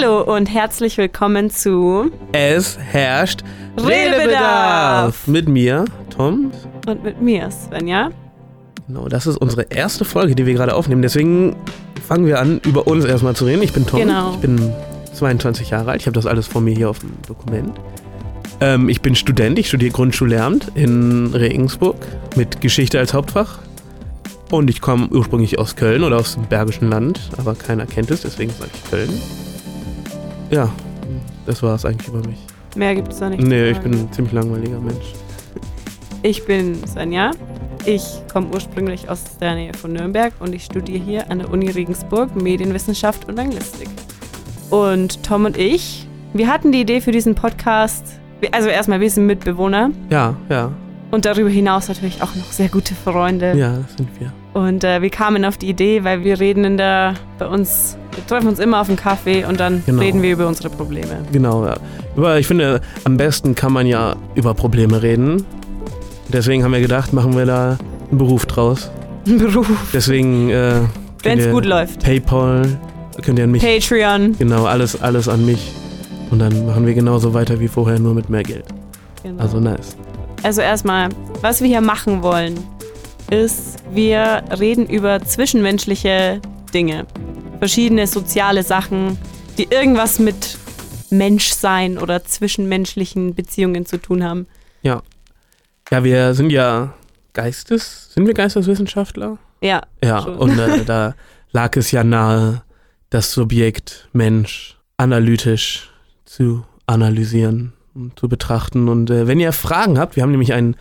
Hallo und herzlich willkommen zu Es herrscht Redebedarf. Redebedarf. Mit mir, Tom. und mit mir, Svenja. Genau, das ist unsere erste Folge, die wir gerade aufnehmen. Deswegen fangen wir an, über uns erstmal zu reden. Ich bin Tom. Genau. Ich bin 22 Jahre alt. Ich habe das alles vor mir hier auf dem Dokument. Ähm, ich bin Student. Ich studiere Grundschullehramt in Regensburg mit Geschichte als Hauptfach. Und ich komme ursprünglich aus Köln oder aus dem Bergischen Land, aber keiner kennt es, deswegen sage ich Köln. Ja, das war es eigentlich über mich. Mehr gibt es da nicht. Nee, ich bin ein ziemlich langweiliger Mensch. Ich bin Svenja. Ich komme ursprünglich aus der Nähe von Nürnberg und ich studiere hier an der Uni Regensburg Medienwissenschaft und Anglistik. Und Tom und ich, wir hatten die Idee für diesen Podcast. Also erstmal, wir sind Mitbewohner Ja, ja, und darüber hinaus natürlich auch noch sehr gute Freunde. ja, das sind wir. Und äh, wir kamen auf die Idee, weil wir reden in der, bei uns, wir treffen uns immer auf dem Kaffee und dann Genau. reden wir über unsere Probleme. Genau, ja. Aber ich finde, am besten kann man ja über Probleme reden. Deswegen haben wir gedacht, machen wir da einen Beruf draus. Beruf, Deswegen, äh, wenn es gut läuft. PayPal, könnt ihr an mich, Patreon. genau, alles, alles an mich. Und dann machen wir genauso weiter wie vorher, nur mit mehr Geld. Genau. Also nice. Also erstmal, was wir hier machen wollen, ist, wir reden über zwischenmenschliche Dinge. Verschiedene soziale Sachen, die irgendwas mit Menschsein oder zwischenmenschlichen Beziehungen zu tun haben. Ja, wir sind ja Geistes, sind wir Geisteswissenschaftler? Ja, Ja, Schon. und äh, da lag es ja nahe, das Subjekt Mensch analytisch zu analysieren und zu betrachten. Und äh, wenn ihr Fragen habt, wir haben nämlich ein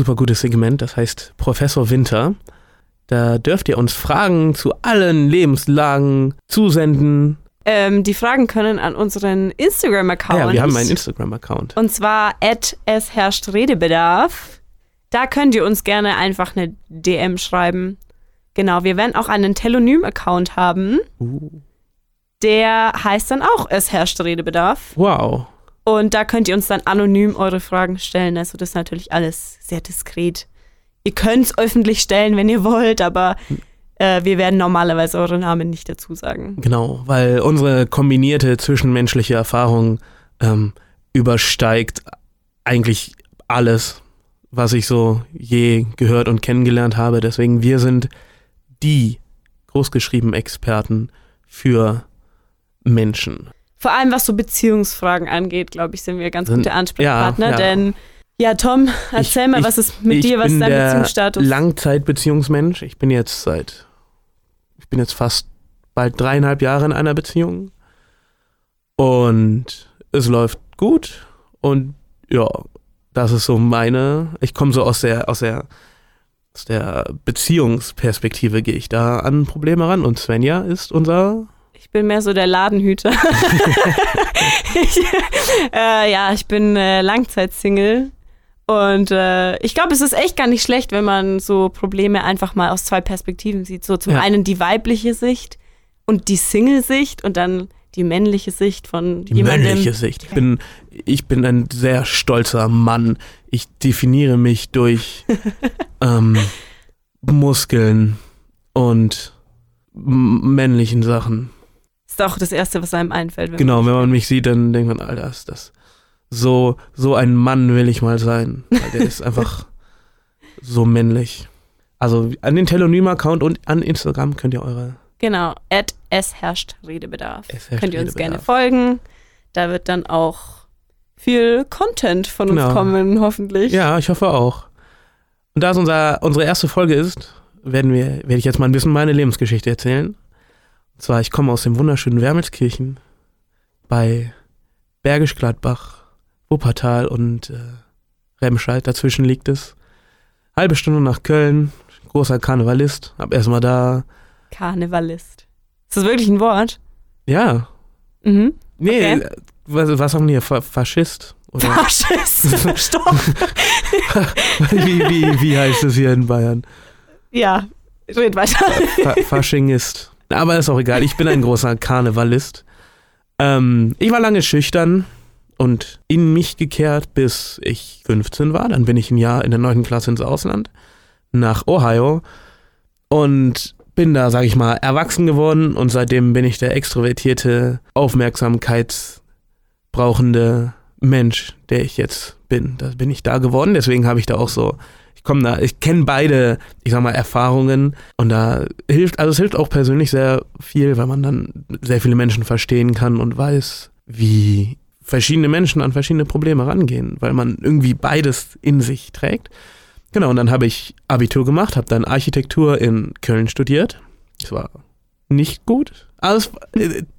super gutes Segment, das heißt Professor Winter. Da dürft ihr uns Fragen zu allen Lebenslagen zusenden. ähm, die Fragen können an unseren Instagram-Account. Ja, wir haben einen Instagram-Account. Und zwar at es herrscht Redebedarf. Da könnt ihr uns gerne einfach eine DM schreiben. Genau, wir werden auch einen Telonym-Account haben. Uh, Der heißt dann auch es herrscht Redebedarf. wow. Und da könnt ihr uns dann anonym eure Fragen stellen. Also das ist natürlich alles sehr diskret. Ihr könnt es öffentlich stellen, wenn ihr wollt, aber äh, wir werden normalerweise eure Namen nicht dazu sagen. Genau, weil unsere kombinierte zwischenmenschliche Erfahrung ähm, übersteigt eigentlich alles, was ich so je gehört und kennengelernt habe. Deswegen, wir sind die großgeschrieben Experten für Menschen. Vor allem was so Beziehungsfragen angeht, glaube ich, sind wir ganz gute Ansprechpartner. ja, ja. Denn, ja, Tom, erzähl mal, ich- was ist mit ich dir, was ist dein Beziehungsstatus? Langzeitbeziehungsmensch. Ich bin jetzt seit, ich bin jetzt fast bald dreieinhalb Jahre in einer Beziehung. Und es läuft gut. Und ja, das ist so meine, ich komme so aus der, aus der, aus der Beziehungsperspektive gehe ich da an Probleme ran. Und Svenja ist unser, Ich bin mehr so der Ladenhüter. ich, äh, ja, ich bin äh, Langzeitsingle. Und äh, ich glaube, es ist echt gar nicht schlecht, wenn man so Probleme einfach mal aus zwei Perspektiven sieht. So zum Ja. einen die weibliche Sicht und die Single-Sicht und dann die männliche Sicht von die jemandem. männliche Sicht. Ich bin, ich bin ein sehr stolzer Mann. Ich definiere mich durch ähm, Muskeln und männlichen Sachen. Ist auch das Erste, was einem einfällt. Wenn Genau, man wenn man mich sieht, dann denkt man, Alter, ist das so, so ein Mann will ich mal sein. Weil der ist einfach so männlich. Also an den Telonym-Account und an Instagram könnt ihr eure Genau, at es herrscht Redebedarf. Es herrscht Könnt ihr uns Redebedarf. gerne folgen. Da wird dann auch viel Content von uns Genau. kommen, hoffentlich. Ja, ich hoffe auch. Und da es unser, unsere erste Folge ist, werden wir, werde ich jetzt mal ein bisschen meine Lebensgeschichte erzählen. Und zwar, ich komme aus dem wunderschönen Wermelskirchen bei Bergisch Gladbach, Wuppertal und äh, Remscheid. Dazwischen liegt es. Halbe Stunde nach Köln, großer Karnevalist. Hab erstmal da, Karnevalist. Ist das wirklich ein Wort? ja, Mhm. nee, Okay. was, was haben die hier, Fa Faschist? Oder Faschist. Stopp. wie, wie, wie heißt es hier in Bayern? Ja, red weiter. Fa Faschingist. Aber ist auch egal, ich bin ein großer Karnevalist. Ähm, ich war lange schüchtern und in mich gekehrt, bis ich 15 war. Dann bin ich ein Jahr in der 9. Klasse ins Ausland, nach Ohio. Und bin da, sag ich mal, erwachsen geworden und seitdem bin ich der extrovertierte, aufmerksamkeitsbrauchende Mensch, der ich jetzt bin. Da bin ich da geworden, deswegen habe ich da auch so ich komme da, ich kenne beide, ich sag mal, Erfahrungen und da hilft, also es hilft auch persönlich sehr viel, weil man dann sehr viele Menschen verstehen kann und weiß, wie verschiedene Menschen an verschiedene Probleme rangehen, weil man irgendwie beides in sich trägt. Genau, und dann habe ich Abitur gemacht, habe dann Architektur in Köln studiert. Das war nicht gut. Also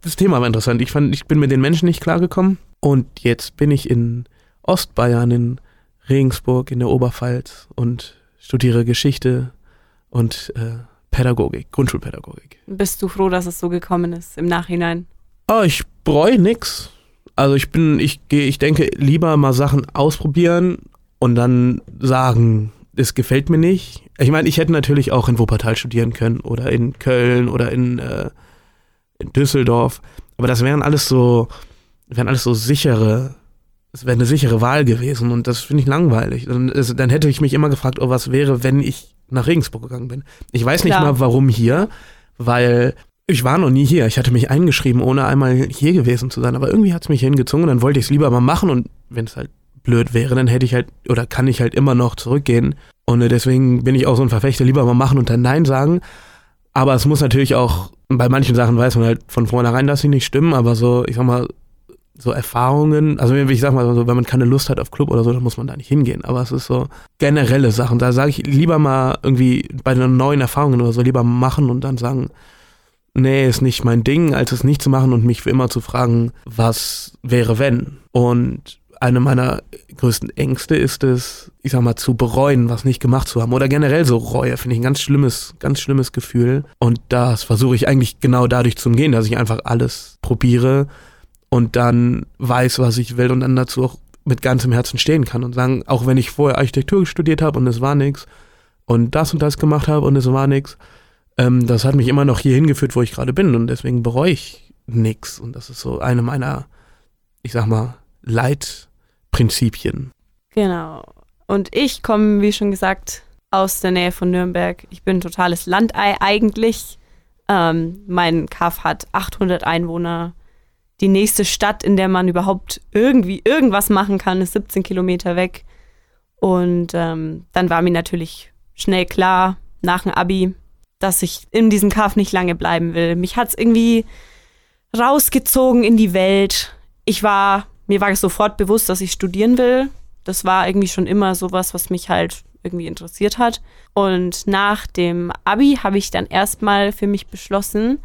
das Thema war interessant. Ich fand, ich bin mit den Menschen nicht klargekommen. Und jetzt bin ich in Ostbayern in Regensburg in der Oberpfalz und studiere Geschichte und äh, Pädagogik, Grundschulpädagogik. Bist du froh, dass es so gekommen ist im Nachhinein? Oh, ich bereue nix. Also ich bin, ich gehe, ich denke, lieber mal Sachen ausprobieren und dann sagen, es gefällt mir nicht. Ich meine, ich hätte natürlich auch in Wuppertal studieren können oder in Köln oder in, äh, in Düsseldorf. Aber das wären alles so, wären alles so sichere es wäre eine sichere Wahl gewesen und das finde ich langweilig. Dann, dann, hätte ich mich immer gefragt, oh, was wäre, wenn ich nach Regensburg gegangen bin. Ich weiß nicht Klar. mal, warum hier, weil ich war noch nie hier. Ich hatte mich eingeschrieben, ohne einmal hier gewesen zu sein, aber irgendwie hat es mich hingezogen und dann wollte ich es lieber mal machen und wenn es halt blöd wäre, dann hätte ich halt oder kann ich halt immer noch zurückgehen. Und deswegen bin ich auch so ein Verfechter, lieber mal machen und dann Nein sagen. Aber es muss natürlich auch, bei manchen Sachen weiß man halt von vornherein, dass sie nicht stimmen, aber so, ich sag mal, so Erfahrungen, also ich sag mal so, wenn man keine Lust hat auf Club oder so, dann muss man da nicht hingehen. Aber es ist so generelle Sachen. Da sage ich lieber mal irgendwie bei den neuen Erfahrungen oder so lieber machen und dann sagen, nee, ist nicht mein Ding, als es nicht zu machen und mich für immer zu fragen, was wäre wenn. Und eine meiner größten Ängste ist es, ich sag mal, zu bereuen, was nicht gemacht zu haben. Oder generell so Reue, finde ich ein ganz schlimmes, ganz schlimmes Gefühl. Und das versuche ich eigentlich genau dadurch zu umgehen, dass ich einfach alles probiere und dann weiß, was ich will und dann dazu auch mit ganzem Herzen stehen kann und sagen, auch wenn ich vorher Architektur studiert habe und es war nichts und das und das gemacht habe und es war nichts, ähm, das hat mich immer noch hier hingeführt, wo ich gerade bin und deswegen bereue ich nichts und das ist so eine meiner, ich sag mal, Leitprinzipien. Genau. Und ich komme, wie schon gesagt, aus der Nähe von Nürnberg. Ich bin ein totales Landei eigentlich. Ähm, mein Kaff hat 800 Einwohner die nächste Stadt, in der man überhaupt irgendwie irgendwas machen kann, ist 17 Kilometer weg. Und ähm, dann war mir natürlich schnell klar, nach dem Abi, dass ich in diesem Kaff nicht lange bleiben will. Mich hat es irgendwie rausgezogen in die Welt. Ich war, mir war sofort bewusst, dass ich studieren will. Das war irgendwie schon immer sowas, was mich halt irgendwie interessiert hat. Und nach dem Abi habe ich dann erstmal für mich beschlossen,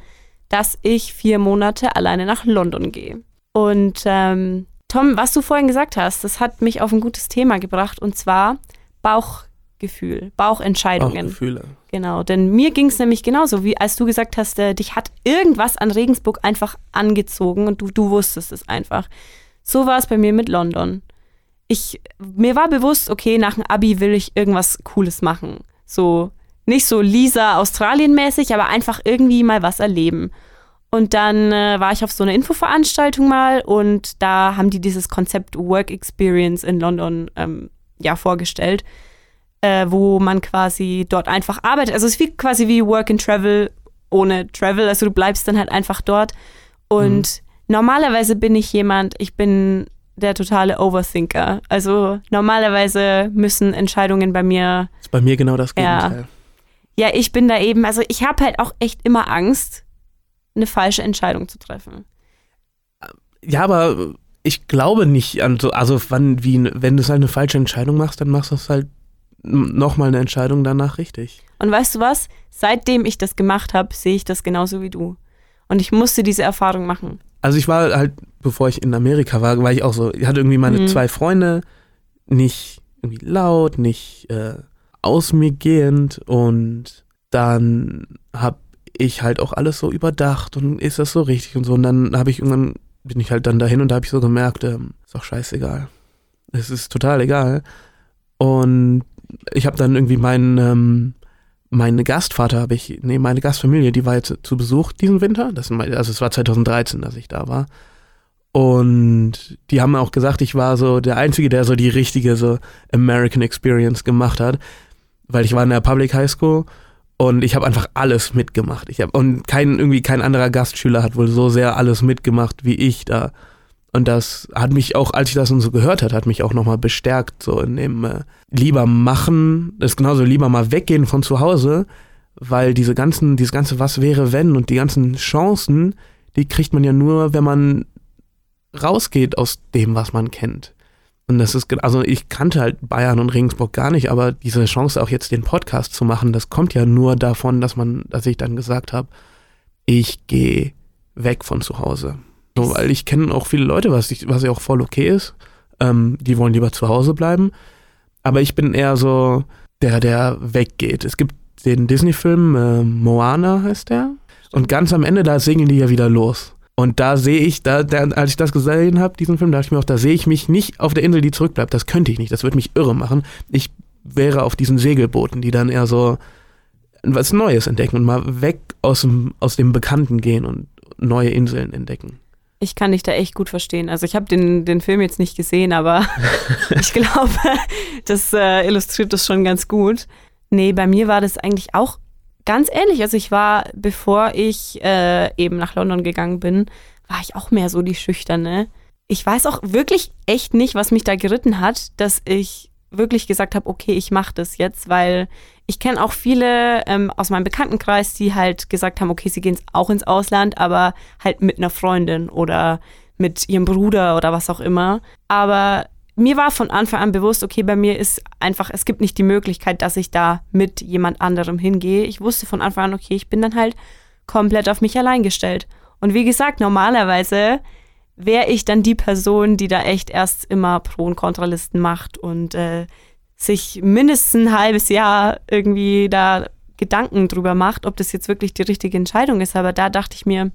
dass ich vier Monate alleine nach London gehe. Und ähm, Tom, was du vorhin gesagt hast, das hat mich auf ein gutes Thema gebracht und zwar Bauchgefühl, Bauchentscheidungen. Bauchgefühle. Genau, denn mir ging es nämlich genauso, wie als du gesagt hast, äh, dich hat irgendwas an Regensburg einfach angezogen und du, du wusstest es einfach. So war es bei mir mit London. Ich, mir war bewusst, okay, nach dem Abi will ich irgendwas Cooles machen. So nicht so Lisa Australien-mäßig, aber einfach irgendwie mal was erleben. Und dann äh, war ich auf so einer Infoveranstaltung mal und da haben die dieses Konzept Work Experience in London ähm, ja vorgestellt, äh, wo man quasi dort einfach arbeitet. Also es ist wie, quasi wie Work and Travel ohne Travel. Also du bleibst dann halt einfach dort. Und mhm. normalerweise bin ich jemand, ich bin der totale Overthinker. Also normalerweise müssen Entscheidungen bei mir. Das ist bei mir genau das Gegenteil. Ja, ja, ich bin da eben, also ich habe halt auch echt immer Angst, eine falsche Entscheidung zu treffen. Ja, aber ich glaube nicht an so, also wann, wie, wenn du halt eine falsche Entscheidung machst, dann machst du es halt nochmal eine Entscheidung danach richtig. Und weißt du was? Seitdem ich das gemacht habe, sehe ich das genauso wie du. Und ich musste diese Erfahrung machen. Also ich war halt, bevor ich in Amerika war, war ich auch so, ich hatte irgendwie meine mhm. zwei Freunde, nicht irgendwie laut, nicht äh, aus mir gehend und dann habe ich halt auch alles so überdacht und ist das so richtig und so. Und dann habe ich irgendwann, bin ich halt dann dahin und da habe ich so gemerkt, ähm, ist doch scheißegal. Es ist total egal. Und ich habe dann irgendwie meinen, ähm, meine Gastvater habe ich, nee, meine Gastfamilie, die war jetzt zu Besuch diesen Winter. Das, also es war 2013, dass ich da war. Und die haben auch gesagt, ich war so der Einzige, der so die richtige so American Experience gemacht hat weil ich war in der Public High School Und ich habe einfach alles mitgemacht. Ich hab, und kein, irgendwie kein anderer Gastschüler hat wohl so sehr alles mitgemacht wie ich da. Und das hat mich auch, als ich das so gehört hat, hat mich auch nochmal bestärkt, so in dem äh, lieber machen, das ist genauso lieber mal weggehen von zu Hause, weil diese ganzen, dieses ganze Was wäre wenn und die ganzen Chancen, die kriegt man ja nur, wenn man rausgeht aus dem, was man kennt. Und das ist, also ich kannte halt Bayern und Regensburg gar nicht, aber diese Chance auch jetzt den Podcast zu machen, das kommt ja nur davon, dass man, dass ich dann gesagt habe, ich gehe weg von zu Hause. So, weil ich kenne auch viele Leute, was, ich, was ja auch voll okay ist. Ähm, die wollen lieber zu Hause bleiben. Aber ich bin eher so der, der weggeht. Es gibt den Disney-Film, äh, Moana heißt der. Und ganz am Ende, da segeln die ja wieder los. Und da sehe ich, da, da, als ich das gesehen habe, diesen Film, dachte ich mir auch, da sehe ich mich nicht auf der Insel, die zurückbleibt. Das könnte ich nicht. Das würde mich irre machen. Ich wäre auf diesen Segelbooten, die dann eher so was Neues entdecken und mal weg aus dem, aus dem Bekannten gehen und neue Inseln entdecken. Ich kann dich da echt gut verstehen. Also ich habe den, den Film jetzt nicht gesehen, aber ich glaube, das äh, illustriert das schon ganz gut. Nee, bei mir war das eigentlich auch ganz ähnlich. Also ich war, bevor ich äh, eben nach London gegangen bin, war ich auch mehr so die Schüchterne. Ich weiß auch wirklich echt nicht, was mich da geritten hat, dass ich wirklich gesagt habe, okay, ich mache das jetzt, weil ich kenne auch viele ähm, aus meinem Bekanntenkreis, die halt gesagt haben, okay, sie gehen auch ins Ausland, aber halt mit einer Freundin oder mit ihrem Bruder oder was auch immer. Aber mir war von Anfang an bewusst, okay, bei mir ist einfach, es gibt nicht die Möglichkeit, dass ich da mit jemand anderem hingehe. Ich wusste von Anfang an, okay, ich bin dann halt komplett auf mich allein gestellt. Und wie gesagt, normalerweise wäre ich dann die Person, die da echt erst immer Pro- und Kontralisten macht und äh, sich mindestens ein halbes Jahr irgendwie da Gedanken drüber macht, ob das jetzt wirklich die richtige Entscheidung ist. Aber da dachte ich mir,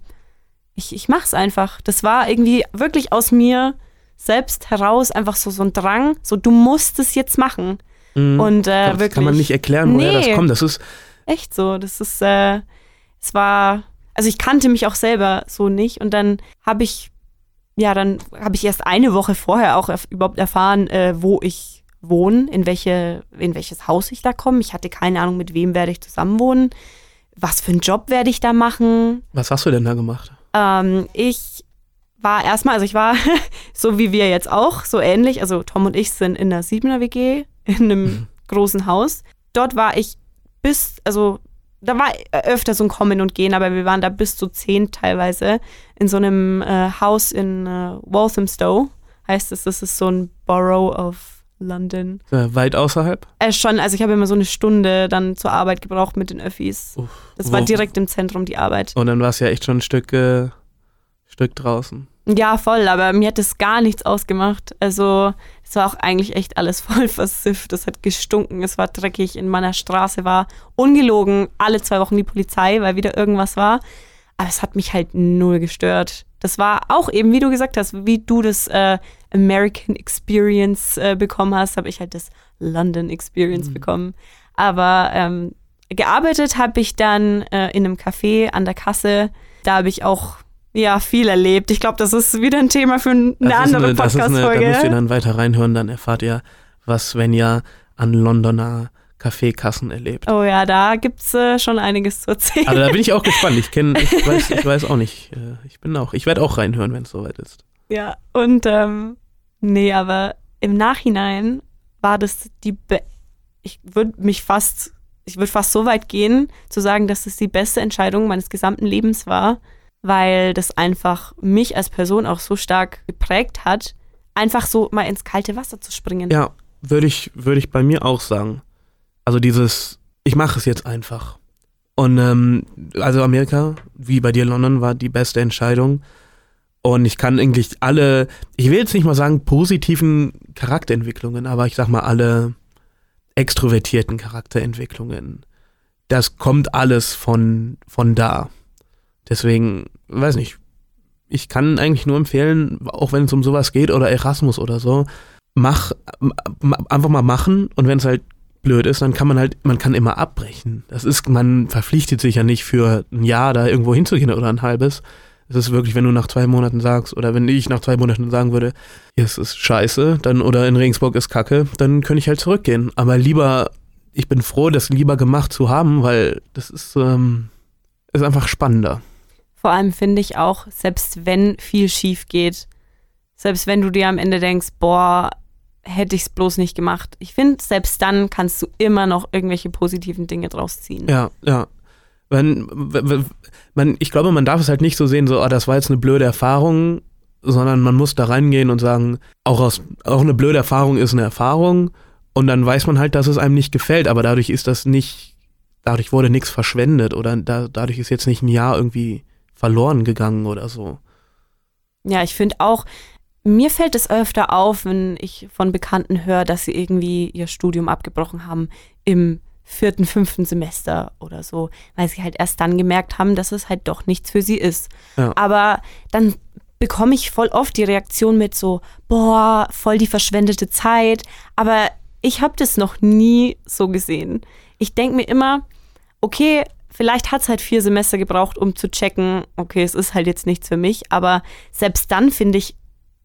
ich, ich mach's einfach. Das war irgendwie wirklich aus mir selbst heraus einfach so, so ein Drang, so du musst es jetzt machen. Mhm. Und äh, das wirklich. kann man nicht erklären, woher nee, das kommt. Das ist echt so. Das ist, äh, es war, also ich kannte mich auch selber so nicht und dann habe ich, ja, dann habe ich erst eine Woche vorher auch überhaupt erfahren, äh, wo ich wohne, in welche, in welches Haus ich da komme. Ich hatte keine Ahnung, mit wem werde ich zusammenwohnen. Was für einen Job werde ich da machen? Was hast du denn da gemacht? Ähm, ich war erstmal, also ich war so wie wir jetzt auch, so ähnlich. Also Tom und ich sind in der Siebener WG in einem mhm. großen Haus. Dort war ich bis, also da war öfter so ein Kommen und Gehen, aber wir waren da bis zu zehn teilweise in so einem äh, Haus in äh, Walthamstow, heißt es. Das ist so ein Borough of London. Äh, weit außerhalb? Äh, schon, also ich habe immer so eine Stunde dann zur Arbeit gebraucht mit den Öffis. Uff, das war direkt im Zentrum die Arbeit. Und dann war es ja echt schon ein Stück, äh, Stück draußen. Ja, voll, aber mir hat das gar nichts ausgemacht. Also, es war auch eigentlich echt alles voll versifft. Es hat gestunken, es war dreckig. In meiner Straße war ungelogen alle zwei Wochen die Polizei, weil wieder irgendwas war. Aber es hat mich halt null gestört. Das war auch eben, wie du gesagt hast, wie du das äh, American Experience äh, bekommen hast, habe ich halt das London Experience mhm. bekommen. Aber ähm, gearbeitet habe ich dann äh, in einem Café an der Kasse. Da habe ich auch ja, viel erlebt. Ich glaube, das ist wieder ein Thema für eine das andere Podcast-Folge. Da müsst ihr dann weiter reinhören, dann erfahrt ihr, was Svenja an Londoner Kaffeekassen erlebt. Oh ja, da gibt's äh, schon einiges zu erzählen. Also da bin ich auch gespannt. Ich kenne, ich weiß, ich weiß auch nicht. Äh, ich bin auch, ich werde auch reinhören, wenn es soweit ist. Ja, und ähm, nee, aber im Nachhinein war das die, Be ich würde mich fast, ich würde fast so weit gehen, zu sagen, dass es die beste Entscheidung meines gesamten Lebens war, weil das einfach mich als Person auch so stark geprägt hat, einfach so mal ins kalte Wasser zu springen. Ja, würde ich, würd ich bei mir auch sagen. Also dieses, ich mache es jetzt einfach. Und ähm, also Amerika, wie bei dir London, war die beste Entscheidung. Und ich kann eigentlich alle, ich will jetzt nicht mal sagen positiven Charakterentwicklungen, aber ich sag mal alle extrovertierten Charakterentwicklungen. Das kommt alles von, von da. Deswegen, weiß nicht, ich kann eigentlich nur empfehlen, auch wenn es um sowas geht oder Erasmus oder so, mach, einfach mal machen und wenn es halt blöd ist, dann kann man halt, man kann immer abbrechen. Das ist, man verpflichtet sich ja nicht für ein Jahr da irgendwo hinzugehen oder ein halbes. Es ist wirklich, wenn du nach zwei Monaten sagst, oder wenn ich nach zwei Monaten sagen würde, hier ist es scheiße, dann, oder in Regensburg ist Kacke, dann könnte ich halt zurückgehen. Aber lieber ich bin froh, das lieber gemacht zu haben, weil das ist, ähm, ist einfach spannender. Vor allem finde ich auch, selbst wenn viel schief geht, selbst wenn du dir am Ende denkst, boah, hätte ich es bloß nicht gemacht. Ich finde, selbst dann kannst du immer noch irgendwelche positiven Dinge draus ziehen. Ja, ja. Wenn, man, ich glaube, man darf es halt nicht so sehen, so, oh, das war jetzt eine blöde Erfahrung, sondern man muss da reingehen und sagen, auch, aus, auch eine blöde Erfahrung ist eine Erfahrung und dann weiß man halt, dass es einem nicht gefällt, aber dadurch ist das nicht, dadurch wurde nichts verschwendet oder da, dadurch ist jetzt nicht ein Jahr irgendwie verloren gegangen oder so. Ja, ich finde auch, mir fällt es öfter auf, wenn ich von Bekannten höre, dass sie irgendwie ihr Studium abgebrochen haben im vierten, fünften Semester oder so, weil sie halt erst dann gemerkt haben, dass es halt doch nichts für sie ist. Ja. Aber dann bekomme ich voll oft die Reaktion mit so, boah, voll die verschwendete Zeit. Aber ich habe das noch nie so gesehen. Ich denke mir immer, okay, vielleicht hat es halt vier Semester gebraucht, um zu checken, okay, es ist halt jetzt nichts für mich. Aber selbst dann finde ich,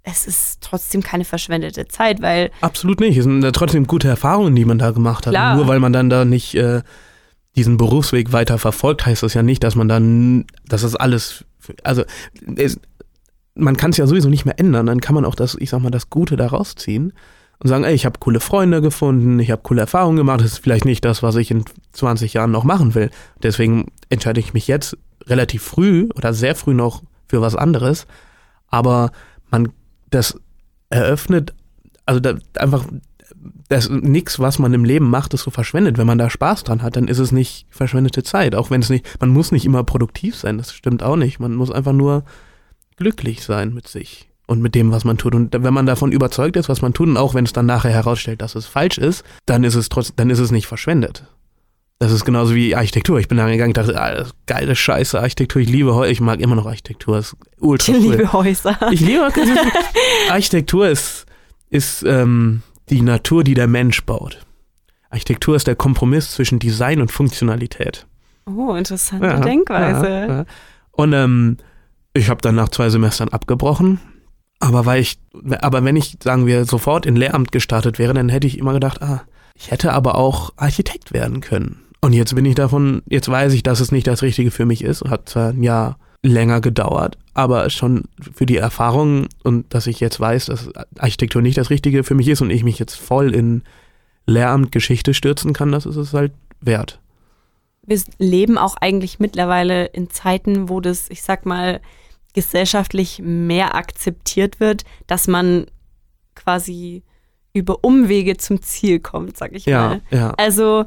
es ist trotzdem keine verschwendete Zeit, weil. Absolut nicht. Es sind trotzdem gute Erfahrungen, die man da gemacht hat. Klar. Nur weil man dann da nicht äh, diesen Berufsweg weiter verfolgt, heißt das ja nicht, dass man dann, dass das alles, also es, man kann es ja sowieso nicht mehr ändern. Dann kann man auch das, ich sag mal, das Gute da rausziehen und sagen, ey, ich habe coole Freunde gefunden, ich habe coole Erfahrungen gemacht. Das ist vielleicht nicht das, was ich in 20 Jahren noch machen will. Deswegen entscheide ich mich jetzt relativ früh oder sehr früh noch für was anderes. Aber man das eröffnet, also da, einfach, das nichts, was man im Leben macht, ist so verschwendet. Wenn man da Spaß dran hat, dann ist es nicht verschwendete Zeit. Auch wenn es nicht, man muss nicht immer produktiv sein, das stimmt auch nicht. Man muss einfach nur glücklich sein mit sich und mit dem, was man tut. Und wenn man davon überzeugt ist, was man tut, und auch wenn es dann nachher herausstellt, dass es falsch ist, dann ist es trotzdem, dann ist es nicht verschwendet. Das ist genauso wie Architektur. Ich bin da gegangen und dachte, ah, geile Scheiße, Architektur. Ich liebe Häuser. Ich mag immer noch Architektur. Das ist ultra Ich cool. liebe Häuser. Ich liebe Architektur ist, ist ähm, die Natur, die der Mensch baut. Architektur ist der Kompromiss zwischen Design und Funktionalität. Oh, interessante Denkweise. ja, ja. Und ähm, ich habe dann nach zwei Semestern abgebrochen. Aber weil ich, aber wenn ich, sagen wir, sofort in Lehramt gestartet wäre, dann hätte ich immer gedacht, ah, ich hätte aber auch Architekt werden können. Und jetzt bin ich davon, jetzt weiß ich, dass es nicht das Richtige für mich ist. Hat zwar ein Jahr länger gedauert, aber schon für die Erfahrung und dass ich jetzt weiß, dass Architektur nicht das Richtige für mich ist und ich mich jetzt voll in Lehramt Geschichte stürzen kann, das ist es halt wert. Wir leben auch eigentlich mittlerweile in Zeiten, wo das, ich sag mal, gesellschaftlich mehr akzeptiert wird, dass man quasi über Umwege zum Ziel kommt, sag ich Ja, mal. ja. Also,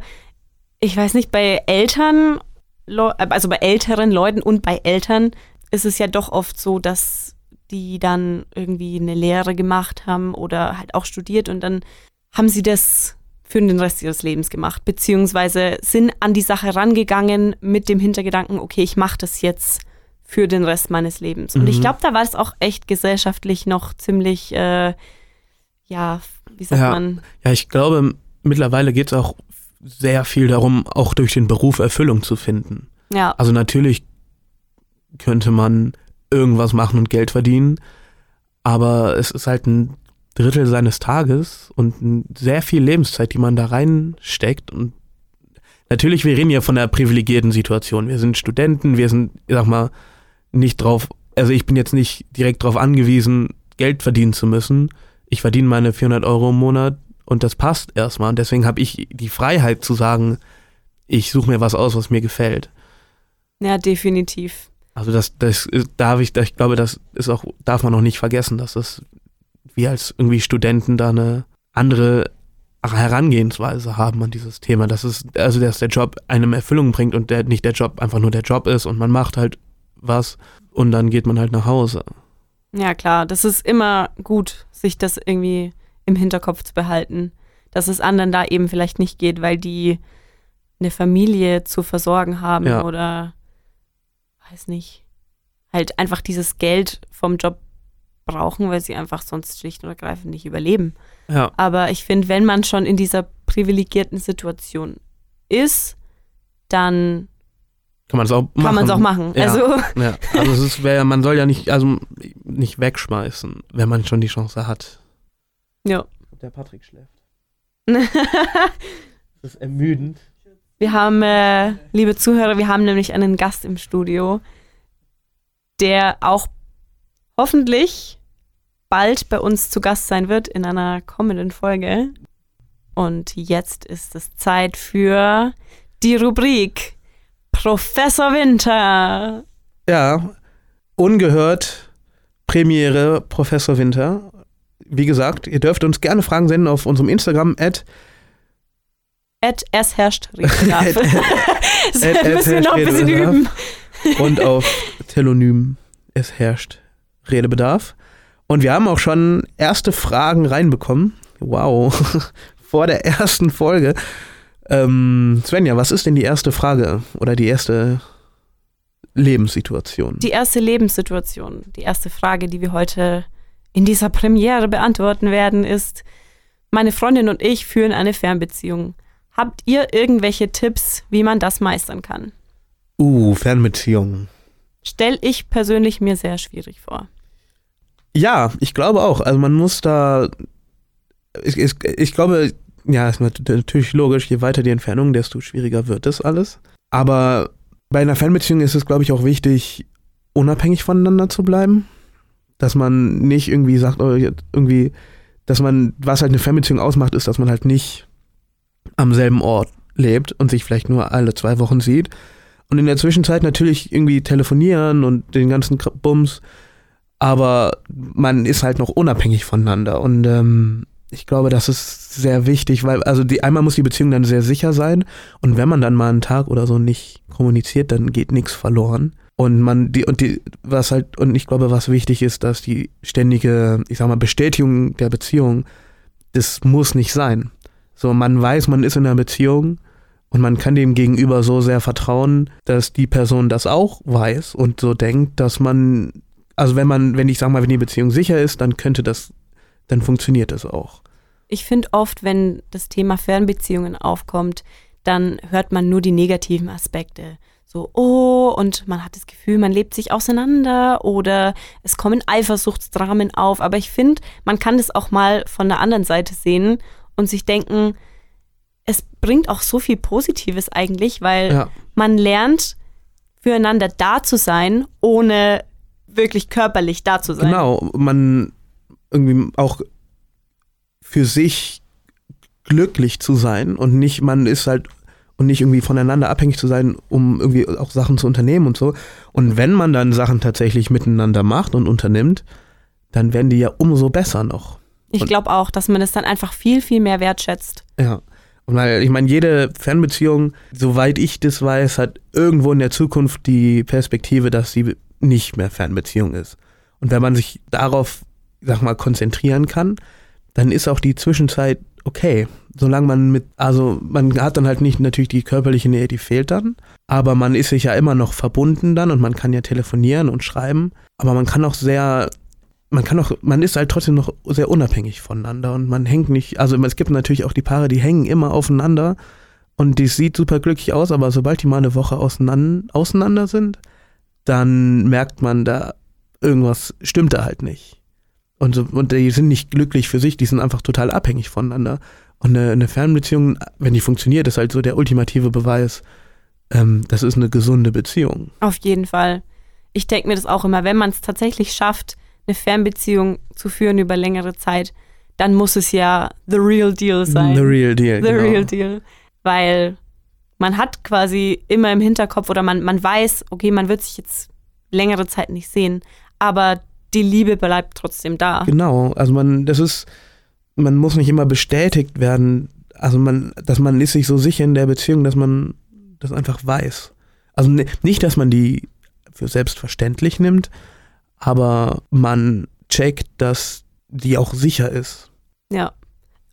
ich weiß nicht, bei Eltern, also bei älteren Leuten und bei Eltern ist es ja doch oft so, dass die dann irgendwie eine Lehre gemacht haben oder halt auch studiert und dann haben sie das für den Rest ihres Lebens gemacht, beziehungsweise sind an die Sache rangegangen mit dem Hintergedanken, okay, ich mache das jetzt für den Rest meines Lebens. Und ich Mhm. glaube, da war es auch echt gesellschaftlich noch ziemlich, äh, ja, wie sagt Ja. man, Ja, ich glaube, mittlerweile geht es auch sehr viel darum, auch durch den Beruf Erfüllung zu finden. ja, Also natürlich könnte man irgendwas machen und Geld verdienen, aber es ist halt ein Drittel seines Tages und sehr viel Lebenszeit, die man da reinsteckt. Und natürlich, wir reden ja von einer privilegierten Situation. Wir sind Studenten, wir sind, ich sag mal, nicht drauf, also ich bin jetzt nicht direkt darauf angewiesen, Geld verdienen zu müssen. Ich verdiene meine 400 Euro im Monat und das passt erstmal. Und deswegen habe ich die Freiheit zu sagen, ich suche mir was aus, was mir gefällt. ja, definitiv. Also das, das ist- darf ich, ich glaube, das ist auch, darf man auch nicht vergessen, dass das wir als irgendwie Studenten da eine andere Herangehensweise haben an dieses Thema. Das ist, also dass der Job einem Erfüllung bringt und der nicht der Job einfach nur der Job ist und man macht halt was und dann geht man halt nach Hause. Ja, klar, das ist immer gut, sich das irgendwie im Hinterkopf zu behalten, dass es anderen da eben vielleicht nicht geht, weil die eine Familie zu versorgen haben Ja. oder weiß nicht, halt einfach dieses Geld vom Job brauchen, weil sie einfach sonst schlicht und ergreifend nicht überleben. Ja, Aber ich finde, wenn man schon in dieser privilegierten Situation ist, dann kann man es auch machen. kann man es auch machen. Ja. Also Ja, also es ist, wär, man soll ja nicht, also nicht wegschmeißen, wenn man schon die Chance hat. ja. Der Patrick schläft. Das ist ermüdend. Wir haben, äh, liebe Zuhörer, wir haben nämlich einen Gast im Studio, der auch hoffentlich bald bei uns zu Gast sein wird in einer kommenden Folge. Und jetzt ist es Zeit für die Rubrik Professor Winter. Ja, ungehört Premiere Professor Winter. Wie gesagt, ihr dürft uns gerne Fragen senden auf unserem Instagram at At es herrscht Redebedarf. das at- müssen wir noch ein bisschen üben. und auf Telonym es herrscht Redebedarf. Und wir haben auch schon erste Fragen reinbekommen. Wow, vor der ersten Folge. Ähm, Svenja, was ist denn die erste Frage oder die erste Lebenssituation? Die erste Lebenssituation, die erste Frage, die wir heute in dieser Premiere beantworten werden, ist, meine Freundin und ich führen eine Fernbeziehung. Habt ihr irgendwelche Tipps, wie man das meistern kann? uh, Fernbeziehung. Stell ich persönlich mir sehr schwierig vor. Ja, ich glaube auch. Also man muss da. Ich, ich, ich glaube, ja, ist nat- natürlich logisch, je weiter die Entfernung, desto schwieriger wird das alles. Aber bei einer Fernbeziehung ist es, glaube ich, auch wichtig, unabhängig voneinander zu bleiben. Dass man nicht irgendwie sagt, oh, irgendwie, dass man, was halt eine Fernbeziehung ausmacht, ist, dass man halt nicht am selben Ort lebt und sich vielleicht nur alle zwei Wochen sieht. Und in der Zwischenzeit natürlich irgendwie telefonieren und den ganzen Bums aber man ist halt noch unabhängig voneinander und ähm, ich glaube, das ist sehr wichtig, weil also die einmal muss die Beziehung dann sehr sicher sein und wenn man dann mal einen Tag oder so nicht kommuniziert, dann geht nichts verloren und man die und die was halt und ich glaube, was wichtig ist, dass die ständige, ich sag mal Bestätigung der Beziehung, das muss nicht sein. So man weiß, man ist in einer Beziehung und man kann dem Gegenüber so sehr vertrauen, dass die Person das auch weiß und so denkt, dass man also wenn man, wenn ich sag mal, wenn die Beziehung sicher ist, dann könnte das, dann funktioniert das auch. Ich finde oft, wenn das Thema Fernbeziehungen aufkommt, dann hört man nur die negativen Aspekte. So, oh, und man hat das Gefühl, man lebt sich auseinander oder es kommen Eifersuchtsdramen auf. Aber ich finde, man kann das auch mal von der anderen Seite sehen und sich denken, es bringt auch so viel Positives eigentlich, weil Ja, man lernt, füreinander da zu sein, ohne wirklich körperlich da zu sein. genau. Man irgendwie auch für sich glücklich zu sein und nicht, man ist halt und nicht irgendwie voneinander abhängig zu sein, um irgendwie auch Sachen zu unternehmen und so. Und wenn man dann Sachen tatsächlich miteinander macht und unternimmt, dann werden die ja umso besser noch. Ich glaube auch, dass man es dann einfach viel, viel mehr wertschätzt. Ja. Und weil, ich meine, jede Fernbeziehung, soweit ich das weiß, hat irgendwo in der Zukunft die Perspektive, dass sie nicht mehr Fernbeziehung ist. Und wenn man sich darauf, sag mal, konzentrieren kann, dann ist auch die Zwischenzeit okay. Solange man mit, also man hat dann halt nicht natürlich die körperliche Nähe, die fehlt dann, aber man ist sich ja immer noch verbunden dann und man kann ja telefonieren und schreiben, aber man kann auch sehr man kann auch, man ist halt trotzdem noch sehr unabhängig voneinander und man hängt nicht, also es gibt natürlich auch die Paare, die hängen immer aufeinander und die sieht super glücklich aus, aber sobald die mal eine Woche auseinander, auseinander sind, dann merkt man da, irgendwas stimmt da halt nicht. Und, so, und die sind nicht glücklich für sich, die sind einfach total abhängig voneinander. Und eine, eine Fernbeziehung, wenn die funktioniert, ist halt so der ultimative Beweis, ähm, das ist eine gesunde Beziehung. Auf jeden Fall. Ich denke mir das auch immer, wenn man es tatsächlich schafft, eine Fernbeziehung zu führen über längere Zeit, dann muss es ja the real deal sein. The real deal. the genau. real deal. Weil man hat quasi immer im Hinterkopf oder man, man weiß, okay, man wird sich jetzt längere Zeit nicht sehen, aber die Liebe bleibt trotzdem da. Genau, also man, das ist, man muss nicht immer bestätigt werden, also man, dass man ist sich so sicher in der Beziehung, dass man das einfach weiß. Also ni- nicht, dass man die für selbstverständlich nimmt, aber man checkt, dass die auch sicher ist. Ja.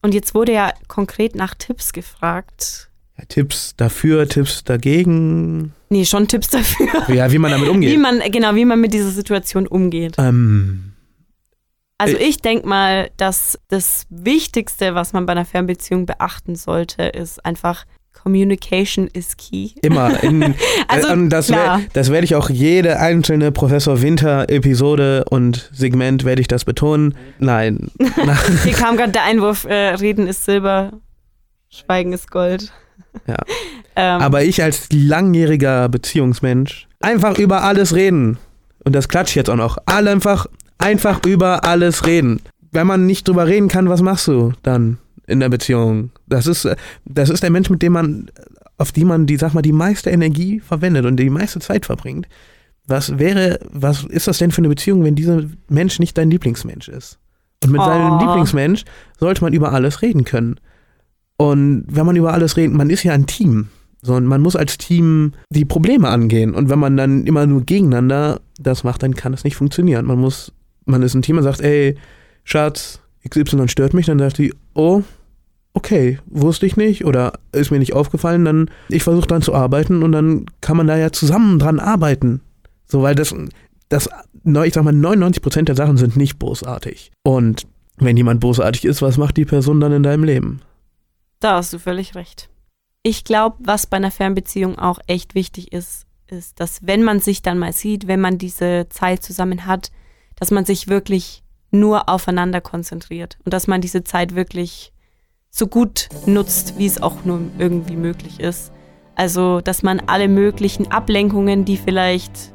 Und jetzt wurde ja konkret nach Tipps gefragt. Ja, Tipps dafür, Tipps dagegen, Nee, schon Tipps dafür. ja, wie man damit Wie umgeht. man, genau, wie man mit dieser Situation umgeht. Ähm, Also Äh. ich denke mal, dass das Wichtigste, was man bei einer Fernbeziehung beachten sollte, ist einfach Communication is key. immer. In, Also, äh, und das, das werde ich auch jede einzelne Professor Winter Episode und Segment werde ich das betonen. Nein. Hier kam gerade der Einwurf, äh, Reden ist Silber, Schweigen ist Gold. Ja. Ähm, Aber ich als langjähriger Beziehungsmensch einfach über alles reden. Und das klatscht jetzt auch noch. Alle einfach, einfach über alles reden. Wenn man nicht drüber reden kann, was machst du dann in der Beziehung? Das ist, das ist der Mensch, mit dem man, auf die man die, sag mal, die meiste Energie verwendet und die meiste Zeit verbringt. Was wäre, was ist das denn für eine Beziehung, wenn dieser Mensch nicht dein Lieblingsmensch ist? Und mit seinem Oh. Lieblingsmensch sollte man über alles reden können. Und wenn man über alles redet, man ist ja ein Team. So, und man muss als Team die Probleme angehen. Und wenn man dann immer nur gegeneinander das macht, dann kann es nicht funktionieren. Man muss, man ist ein Team und sagt, ey, Schatz, XY stört mich, dann sagt die, oh, okay, wusste ich nicht oder ist mir nicht aufgefallen, dann ich versuche dann zu arbeiten und dann kann man da ja zusammen dran arbeiten. So, weil das, das, ich sag mal, 99% der Sachen sind nicht bosartig. Und wenn jemand bosartig ist, was macht die Person dann in deinem Leben? Da hast du völlig recht. Ich glaube, was bei einer Fernbeziehung auch echt wichtig ist, ist, dass wenn man sich dann mal sieht, wenn man diese Zeit zusammen hat, dass man sich wirklich nur aufeinander konzentriert und dass man diese Zeit wirklich so gut nutzt, wie es auch nur irgendwie möglich ist. Also, dass man alle möglichen Ablenkungen, die vielleicht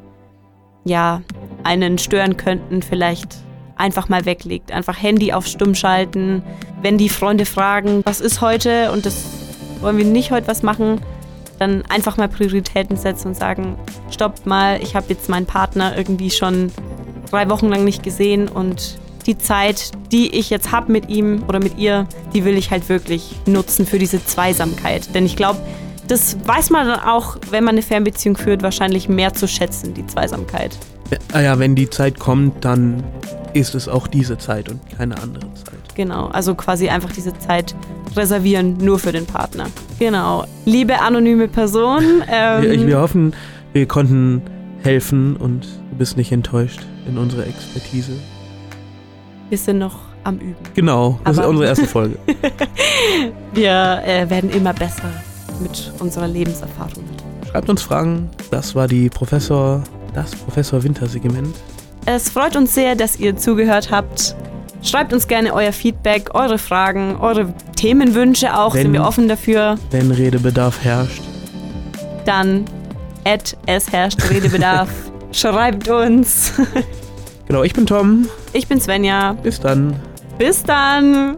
ja einen stören könnten, vielleicht einfach mal weglegt. Einfach Handy auf stumm schalten. Wenn die Freunde fragen, was ist heute und das wollen wir nicht heute was machen, dann einfach mal Prioritäten setzen und sagen, stopp mal, ich habe jetzt meinen Partner irgendwie schon drei Wochen lang nicht gesehen und die Zeit, die ich jetzt habe mit ihm oder mit ihr, die will ich halt wirklich nutzen für diese Zweisamkeit. Denn ich glaube, das weiß man dann auch, wenn man eine Fernbeziehung führt, wahrscheinlich mehr zu schätzen, die Zweisamkeit. Ja, wenn die Zeit kommt, dann ist es auch diese Zeit und keine andere Zeit. Genau, also quasi einfach diese Zeit reservieren, nur für den Partner. Genau. Liebe anonyme Person, ähm, Wir, wir hoffen, wir konnten helfen und du bist nicht enttäuscht in unserer Expertise. wir sind noch am Üben. Genau, das Aber- ist unsere erste Folge. Wir äh, werden immer besser mit unserer Lebenserfahrung. Schreibt uns Fragen. Das war die Professor, das Professor Winter-Segment. Es freut uns sehr, dass ihr zugehört habt. Schreibt uns gerne euer Feedback, eure Fragen, eure Themenwünsche auch, Wenn- sind wir offen dafür. Wenn Redebedarf herrscht. Dann at es herrscht Redebedarf. Schreibt uns. Genau, ich bin Tom. Ich bin Svenja. Bis dann. Bis dann.